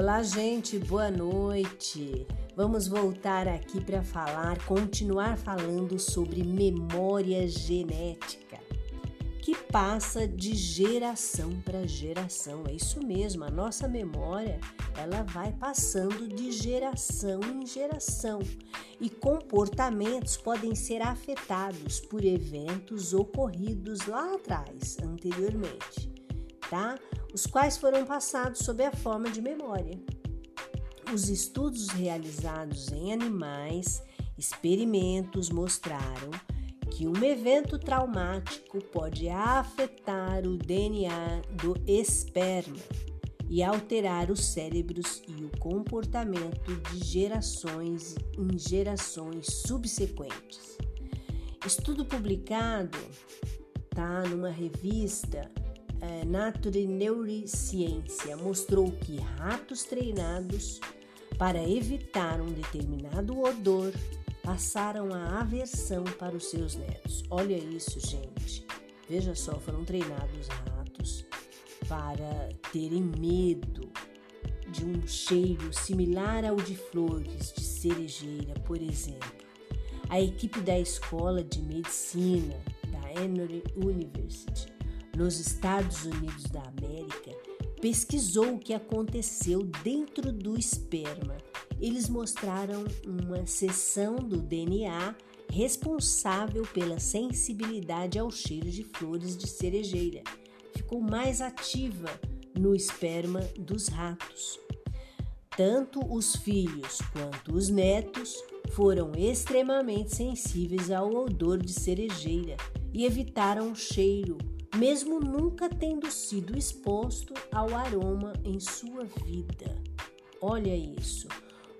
Olá, gente, boa noite. Vamos voltar aqui para falar, continuar falando sobre memória genética, que passa de geração para geração. É isso mesmo, a nossa memória, ela vai passando de geração em geração e comportamentos podem ser afetados por eventos ocorridos lá atrás, anteriormente, tá? os quais foram passados sob a forma de memória. Os estudos realizados em animais, experimentos mostraram que um evento traumático pode afetar o DNA do esperma e alterar os cérebros e o comportamento de gerações em gerações subsequentes. Estudo publicado tá numa revista é, Nature Neurociência mostrou que ratos treinados para evitar um determinado odor passaram a aversão para os seus netos. Olha isso, gente. Veja só, foram treinados ratos para terem medo de um cheiro similar ao de flores de cerejeira, por exemplo. A equipe da Escola de Medicina da Emory University nos Estados Unidos da América pesquisou o que aconteceu dentro do esperma. Eles mostraram uma seção do DNA responsável pela sensibilidade ao cheiro de flores de cerejeira. Ficou mais ativa no esperma dos ratos. Tanto os filhos quanto os netos foram extremamente sensíveis ao odor de cerejeira e evitaram o cheiro mesmo nunca tendo sido exposto ao aroma em sua vida. Olha isso!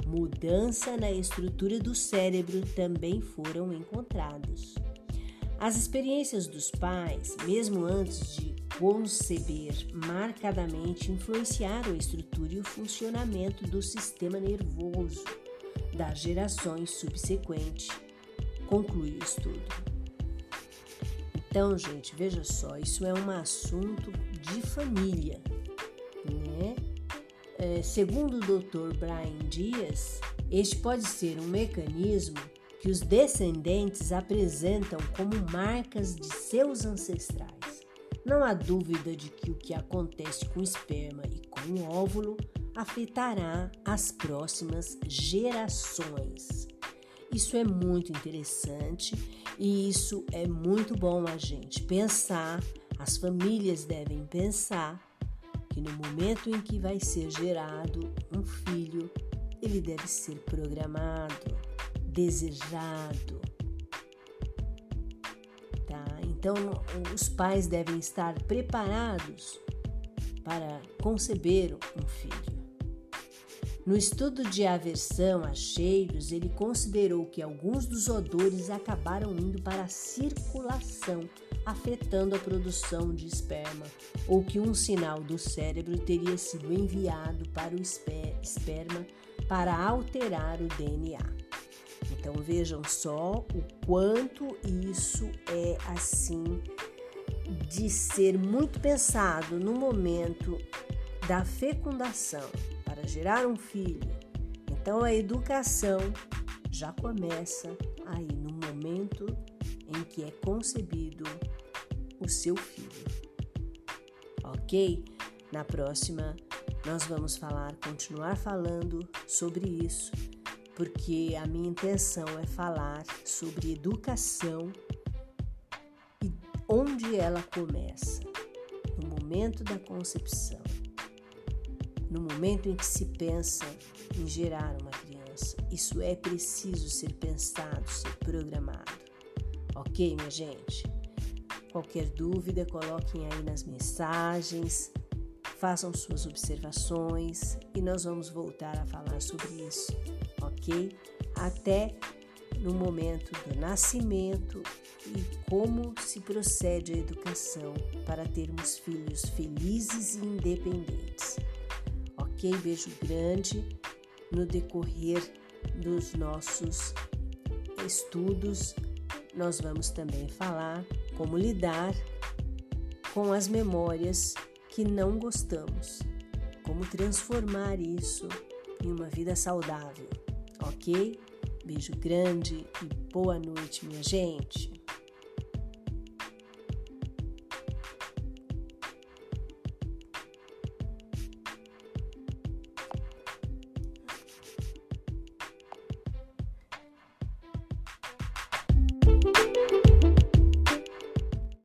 Mudança na estrutura do cérebro também foram encontrados. As experiências dos pais, mesmo antes de conceber, marcadamente influenciaram a estrutura e o funcionamento do sistema nervoso das gerações subsequentes, conclui o estudo. Então, gente, veja só, isso é um assunto de família, né? É, segundo o Dr. Brian Dias, este pode ser um mecanismo que os descendentes apresentam como marcas de seus ancestrais. Não há dúvida de que o que acontece com o esperma e com o óvulo afetará as próximas gerações. Isso é muito interessante e isso é muito bom a gente pensar, as famílias devem pensar que no momento em que vai ser gerado um filho, ele deve ser programado, desejado. Tá? Então, os pais devem estar preparados para conceber um filho. No estudo de aversão a cheiros, ele considerou que alguns dos odores acabaram indo para a circulação, afetando a produção de esperma, ou que um sinal do cérebro teria sido enviado para o esperma para alterar o DNA. Então vejam só o quanto isso é assim de ser muito pensado no momento da fecundação para gerar um filho. Então a educação já começa aí no momento em que é concebido o seu filho. Ok? Na próxima nós vamos falar, continuar falando sobre isso, porque a minha intenção é falar sobre educação e onde ela começa, no momento da concepção no momento em que se pensa em gerar uma criança. Isso é preciso ser pensado, ser programado. Ok, minha gente? Qualquer dúvida, coloquem aí nas mensagens, façam suas observações e nós vamos voltar a falar sobre isso, ok? Até no momento do nascimento e como se procede a educação para termos filhos felizes e independentes ok? Beijo grande no decorrer dos nossos estudos. Nós vamos também falar como lidar com as memórias que não gostamos, como transformar isso em uma vida saudável, ok? Beijo grande e boa noite, minha gente!